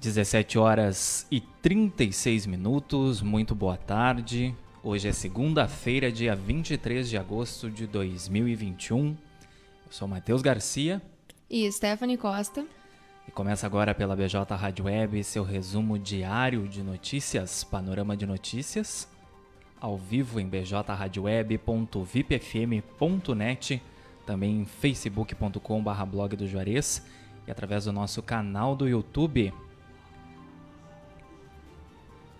17 horas e 36 minutos, muito boa tarde. Hoje é segunda-feira, dia 23 de agosto de 2021. Eu sou Matheus Garcia. E Stephanie Costa. E começa agora pela BJ Rádio Web seu resumo diário de notícias, Panorama de Notícias, ao vivo em bjradioweb.vipfm.net, também em facebook.com.br blog do Juarez e através do nosso canal do YouTube.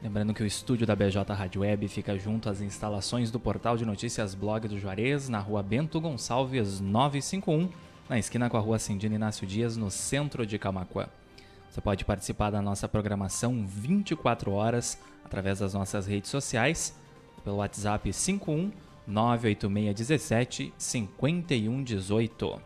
Lembrando que o estúdio da BJ Rádio Web fica junto às instalações do portal de notícias Blog do Juarez, na rua Bento Gonçalves 951, na esquina com a rua Cindina Inácio Dias, no centro de Camacuã. Você pode participar da nossa programação 24 horas através das nossas redes sociais, pelo WhatsApp 51 98617 5118.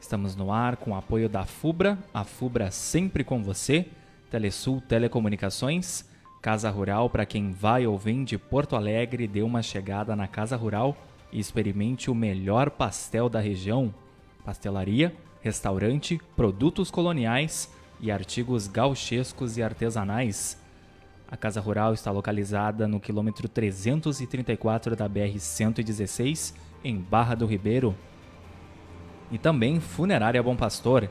Estamos no ar com o apoio da FUBRA, a FUBRA sempre com você Telesul Telecomunicações, Casa Rural para quem vai ou vem de Porto Alegre, dê uma chegada na Casa Rural e experimente o melhor pastel da região. Pastelaria, restaurante, produtos coloniais e artigos gauchescos e artesanais. A Casa Rural está localizada no quilômetro 334 da BR-116, em Barra do Ribeiro. E também Funerária Bom Pastor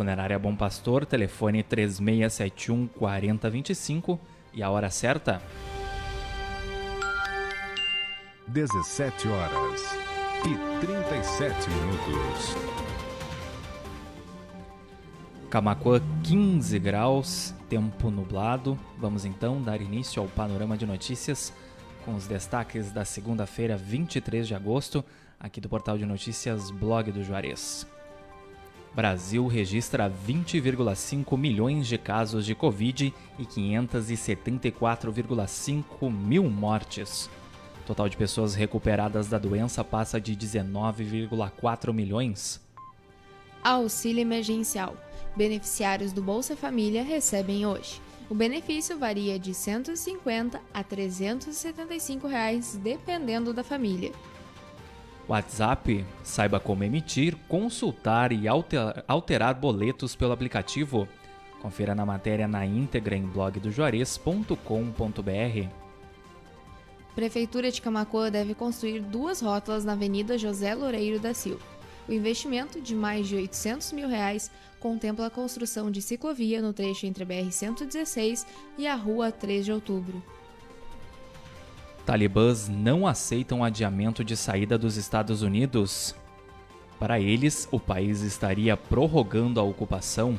Funerária Bom Pastor, telefone 3671 4025 e a hora certa? 17 horas e 37 minutos. Camacuã 15 graus, tempo nublado. Vamos então dar início ao panorama de notícias com os destaques da segunda-feira, 23 de agosto, aqui do portal de notícias Blog do Juarez. Brasil registra 20,5 milhões de casos de Covid e 574,5 mil mortes. O total de pessoas recuperadas da doença passa de 19,4 milhões. Auxílio emergencial. Beneficiários do Bolsa Família recebem hoje. O benefício varia de R$ 150 a 375 reais, dependendo da família. WhatsApp, saiba como emitir, consultar e alterar boletos pelo aplicativo. Confira na matéria na íntegra em blogdojuarez.com.br. Prefeitura de Camacoa deve construir duas rótulas na Avenida José Loureiro da Silva. O investimento de mais de 800 mil reais contempla a construção de ciclovia no trecho entre a BR-116 e a Rua 3 de Outubro. Talibãs não aceitam adiamento de saída dos Estados Unidos. Para eles, o país estaria prorrogando a ocupação.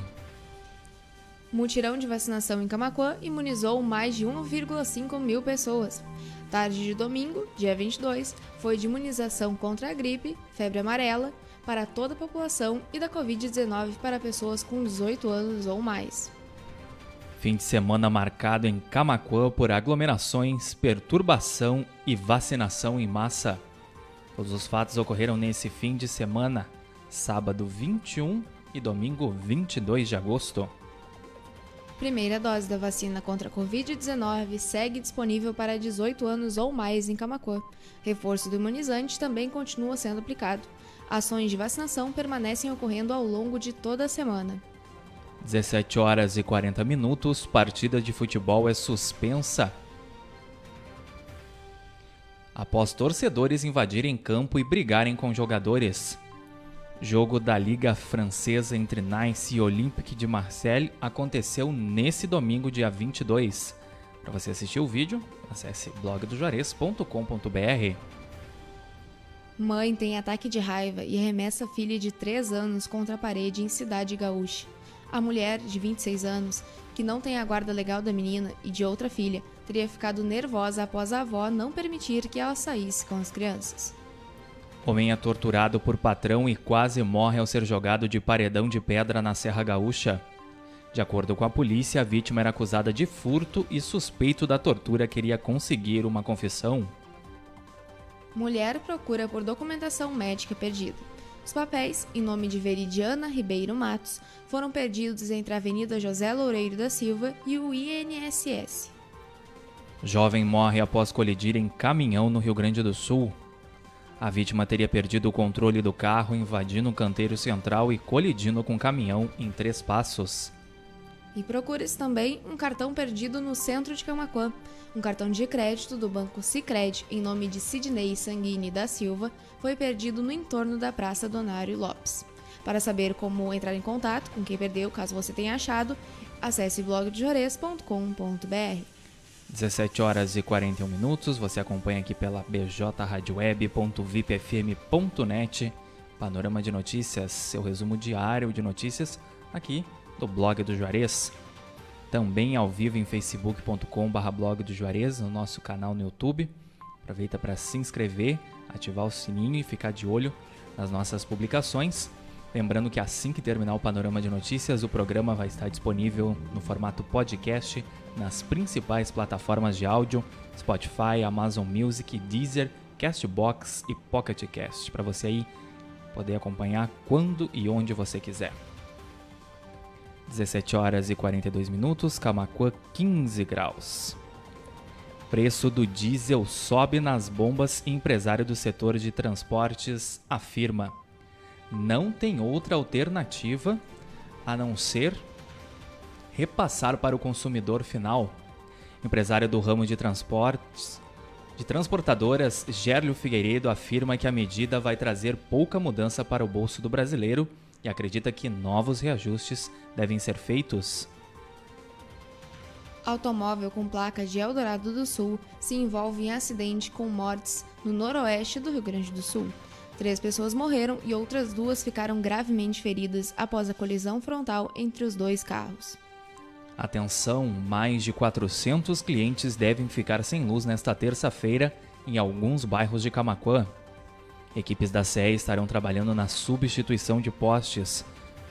Mutirão de vacinação em Camacuã imunizou mais de 1,5 mil pessoas. Tarde de domingo, dia 22, foi de imunização contra a gripe, febre amarela, para toda a população e da Covid-19 para pessoas com 18 anos ou mais. Fim de semana marcado em Camacuã por aglomerações, perturbação e vacinação em massa. Todos os fatos ocorreram nesse fim de semana, sábado 21 e domingo 22 de agosto. Primeira dose da vacina contra a Covid-19 segue disponível para 18 anos ou mais em Camacuã. Reforço do imunizante também continua sendo aplicado. Ações de vacinação permanecem ocorrendo ao longo de toda a semana. 17 horas e 40 minutos, partida de futebol é suspensa. Após torcedores invadirem campo e brigarem com jogadores. Jogo da Liga Francesa entre Nice e Olympique de Marseille aconteceu nesse domingo, dia 22. Para você assistir o vídeo, acesse blogdojuarez.com.br. Mãe tem ataque de raiva e arremessa filha de 3 anos contra a parede em Cidade Gaúcha. A mulher, de 26 anos, que não tem a guarda legal da menina e de outra filha, teria ficado nervosa após a avó não permitir que ela saísse com as crianças. Homem é torturado por patrão e quase morre ao ser jogado de paredão de pedra na Serra Gaúcha. De acordo com a polícia, a vítima era acusada de furto e suspeito da tortura queria conseguir uma confissão. Mulher procura por documentação médica perdida. Os papéis, em nome de Veridiana Ribeiro Matos, foram perdidos entre a Avenida José Loureiro da Silva e o INSS. Jovem morre após colidir em caminhão no Rio Grande do Sul. A vítima teria perdido o controle do carro, invadindo o canteiro central e colidindo com o caminhão em três passos. E procure-se também um cartão perdido no centro de Camaquã. Um cartão de crédito do banco Sicredi em nome de Sidney Sanguini da Silva foi perdido no entorno da Praça Donário Lopes. Para saber como entrar em contato com quem perdeu, caso você tenha achado, acesse blogdejores.com.br. 17 horas e 41 minutos, você acompanha aqui pela bjradioweb.vipfm.net, panorama de notícias, seu resumo diário de notícias aqui do blog do Juarez. Também ao vivo em facebook.com.br blog do Juarez, no nosso canal no YouTube. Aproveita para se inscrever, ativar o sininho e ficar de olho nas nossas publicações. Lembrando que assim que terminar o panorama de notícias, o programa vai estar disponível no formato podcast nas principais plataformas de áudio: Spotify, Amazon Music, Deezer, Castbox e Pocket Cast, para você aí poder acompanhar quando e onde você quiser. 17 horas e 42 minutos, Camacuã 15 graus. Preço do diesel sobe nas bombas empresário do setor de transportes afirma: não tem outra alternativa a não ser repassar para o consumidor final. Empresário do ramo de transportes de transportadoras, Gérlio Figueiredo afirma que a medida vai trazer pouca mudança para o bolso do brasileiro e acredita que novos reajustes devem ser feitos. Automóvel com placa de Eldorado do Sul se envolve em acidente com mortes no noroeste do Rio Grande do Sul. Três pessoas morreram e outras duas ficaram gravemente feridas após a colisão frontal entre os dois carros. Atenção, mais de 400 clientes devem ficar sem luz nesta terça-feira em alguns bairros de Camaquã. Equipes da CE estarão trabalhando na substituição de postes.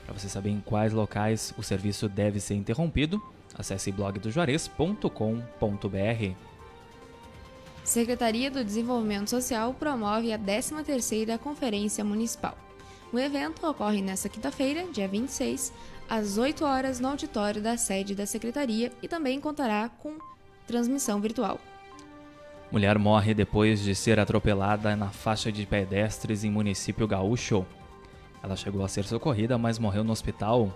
Para você saber em quais locais o serviço deve ser interrompido, acesse blogdojuarez.com.br. Secretaria do Desenvolvimento Social promove a 13ª Conferência Municipal. O evento ocorre nesta quinta-feira, dia 26, às 8 horas no auditório da sede da Secretaria e também contará com transmissão virtual. Mulher morre depois de ser atropelada na faixa de pedestres em município gaúcho. Ela chegou a ser socorrida, mas morreu no hospital.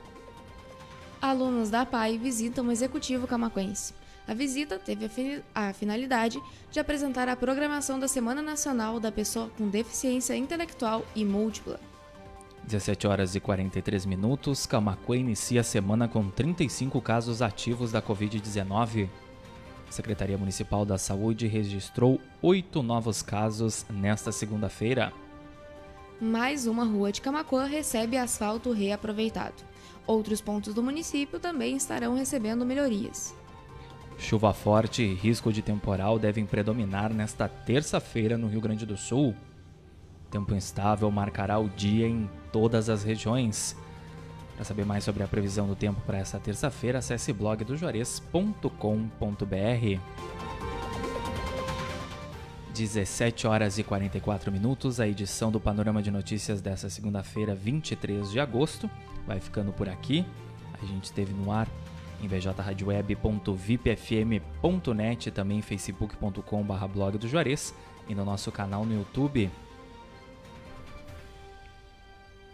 Alunos da PAI visitam o executivo camaquense. A visita teve a finalidade de apresentar a programação da Semana Nacional da Pessoa com Deficiência Intelectual e Múltipla. 17 horas e 43 minutos, Camacuã inicia a semana com 35 casos ativos da Covid-19. A Secretaria Municipal da Saúde registrou oito novos casos nesta segunda-feira. Mais uma rua de Camacuã recebe asfalto reaproveitado. Outros pontos do município também estarão recebendo melhorias. Chuva forte e risco de temporal devem predominar nesta terça-feira no Rio Grande do Sul. Tempo instável marcará o dia em todas as regiões. Para saber mais sobre a previsão do tempo para essa terça-feira, acesse blogdojuarez.com.br. 17 horas e 44 minutos, a edição do Panorama de Notícias dessa segunda-feira, 23 de agosto, vai ficando por aqui. A gente esteve no ar em bjradioweb.vipfm.net, também facebook.com/blog do Juarez e no nosso canal no YouTube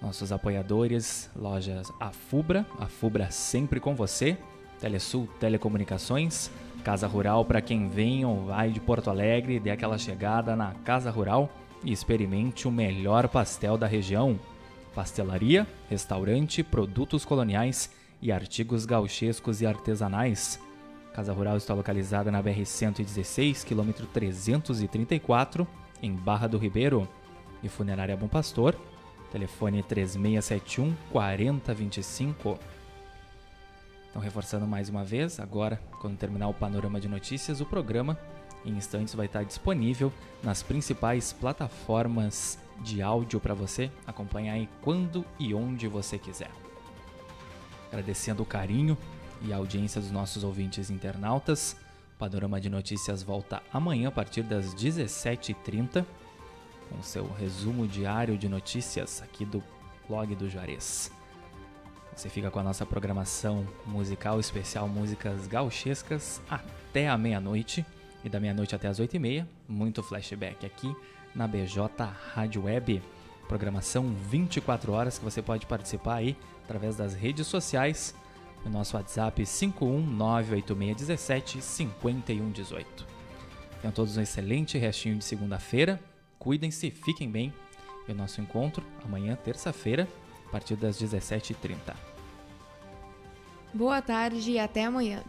nossos apoiadores, lojas Afubra, Afubra sempre com você, Telesul Telecomunicações, Casa Rural para quem vem ou vai de Porto Alegre, dê aquela chegada na Casa Rural e experimente o melhor pastel da região. Pastelaria, restaurante, produtos coloniais e artigos gauchescos e artesanais. Casa Rural está localizada na BR-116, quilômetro 334, em Barra do Ribeiro. E Funerária Bom Pastor, Telefone 3671 4025. Então, reforçando mais uma vez, agora, quando terminar o panorama de notícias, o programa em instantes vai estar disponível nas principais plataformas de áudio para você acompanhar aí quando e onde você quiser. Agradecendo o carinho e a audiência dos nossos ouvintes internautas. O Panorama de Notícias volta amanhã a partir das 17h30 com seu resumo diário de notícias aqui do blog do Juarez. Você fica com a nossa programação musical especial Músicas Gauchescas até a meia-noite e da meia-noite até as oito e meia, muito flashback aqui na BJ Rádio Web. Programação 24 horas que você pode participar aí através das redes sociais O nosso WhatsApp 51986175118. Tenham todos um excelente restinho de segunda-feira. Cuidem-se, fiquem bem. E o nosso encontro amanhã, terça-feira, a partir das 17h30. Boa tarde e até amanhã.